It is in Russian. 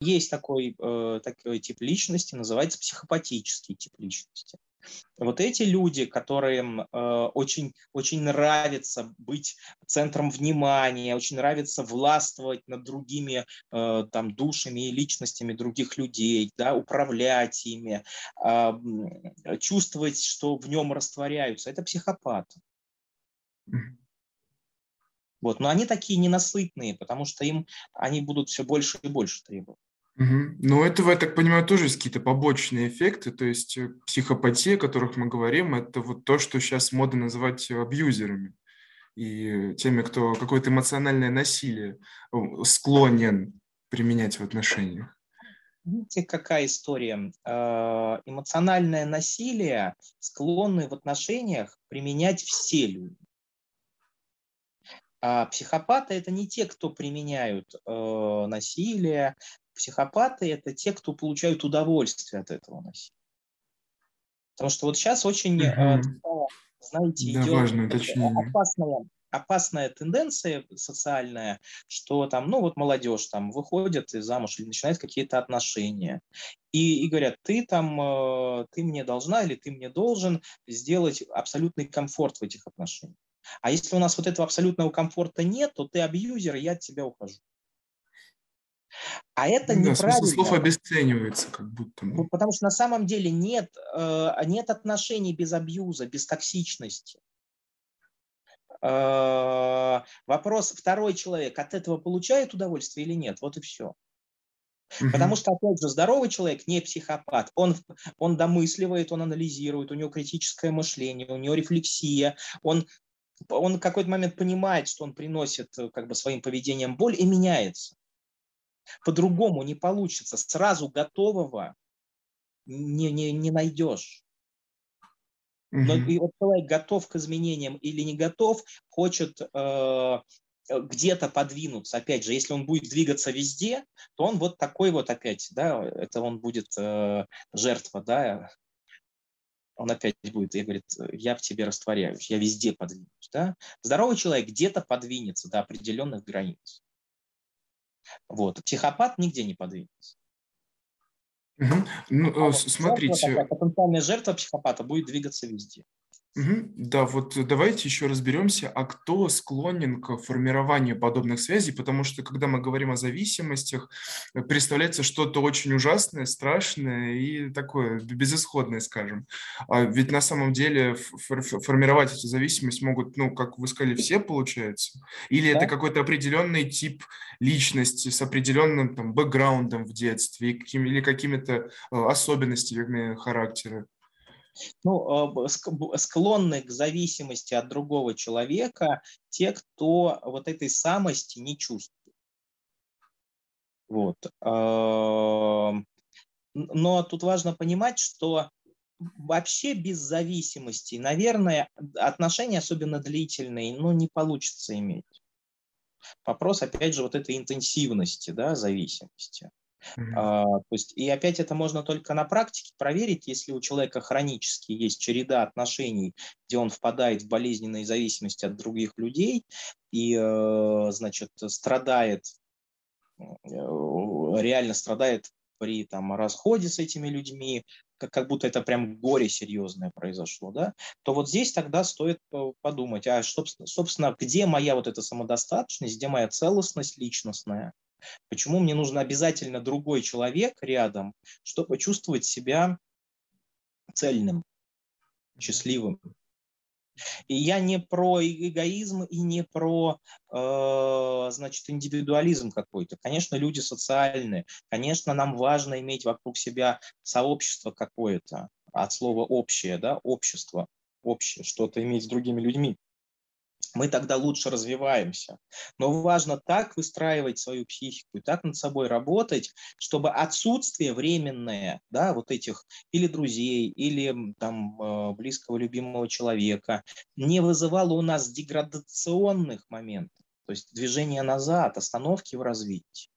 есть такой, э, такой тип личности, называется психопатический тип личности. Вот эти люди, которым э, очень, очень нравится быть центром внимания, очень нравится властвовать над другими э, там, душами и личностями других людей, да, управлять ими, э, чувствовать, что в нем растворяются, это психопаты. Вот. Но они такие ненасытные, потому что им они будут все больше и больше требовать. Угу. Но этого, я так понимаю, тоже есть какие-то побочные эффекты, то есть э, психопатия, о которых мы говорим, это вот то, что сейчас мода называть абьюзерами и теми, кто какое-то эмоциональное насилие склонен применять в отношениях. Видите, какая история? Э, эмоциональное насилие склонны в отношениях применять все люди. А психопаты это не те, кто применяют э, насилие, Психопаты – это те, кто получают удовольствие от этого насилия. Потому что вот сейчас очень, угу. знаете, да, идет опасная, опасная тенденция социальная, что там, ну вот молодежь там выходит из замуж или начинает какие-то отношения. И, и говорят, ты там, э, ты мне должна или ты мне должен сделать абсолютный комфорт в этих отношениях. А если у нас вот этого абсолютного комфорта нет, то ты абьюзер, и я от тебя ухожу. А это ну, неправильно. Смысл слов обесценивается как будто. Ну, потому что на самом деле нет, э, нет отношений без абьюза, без токсичности. Э, вопрос, второй человек от этого получает удовольствие или нет? Вот и все. Угу. Потому что, опять же, здоровый человек не психопат. Он, он домысливает, он анализирует, у него критическое мышление, у него рефлексия, он, он в какой-то момент понимает, что он приносит э, как бы, своим поведением боль и меняется. По-другому не получится. Сразу готового не, не, не найдешь. Но и вот человек готов к изменениям или не готов, хочет э, где-то подвинуться. Опять же, если он будет двигаться везде, то он вот такой вот опять, да, это он будет э, жертва, да, он опять будет и говорит, я в тебе растворяюсь, я везде подвинусь. Да? Здоровый человек где-то подвинется до определенных границ. Вот. Психопат нигде не подвинется. Угу. Ну, а смотрите. Жертва, потенциальная жертва психопата будет двигаться везде. Угу. Да, вот давайте еще разберемся, а кто склонен к формированию подобных связей, потому что когда мы говорим о зависимостях, э, представляется что-то очень ужасное, страшное и такое безысходное, скажем. А ведь на самом деле формировать эту зависимость могут, ну, как вы сказали, все, получается? Или да? это какой-то определенный тип личности с определенным там бэкграундом в детстве или какими-то э, особенностями характера? Ну, склонны к зависимости от другого человека те, кто вот этой самости не чувствует. Вот. Но тут важно понимать, что вообще без зависимости, наверное, отношения, особенно длительные, ну, не получится иметь. Вопрос, опять же, вот этой интенсивности, да, зависимости. Mm-hmm. То есть, и опять это можно только на практике проверить, если у человека хронически есть череда отношений, где он впадает в болезненные зависимости от других людей и, э, значит, страдает, э, реально страдает при там, расходе с этими людьми, как, как будто это прям горе серьезное произошло, да, то вот здесь тогда стоит э, подумать, а что, собственно, где моя вот эта самодостаточность, где моя целостность личностная, Почему мне нужен обязательно другой человек рядом, чтобы чувствовать себя цельным, счастливым. И я не про эгоизм и не про, э, значит, индивидуализм какой-то. Конечно, люди социальные. Конечно, нам важно иметь вокруг себя сообщество какое-то. От слова общее, да, общество, общее, что-то иметь с другими людьми мы тогда лучше развиваемся. Но важно так выстраивать свою психику и так над собой работать, чтобы отсутствие временное, да, вот этих или друзей, или там э, близкого любимого человека не вызывало у нас деградационных моментов, то есть движение назад, остановки в развитии.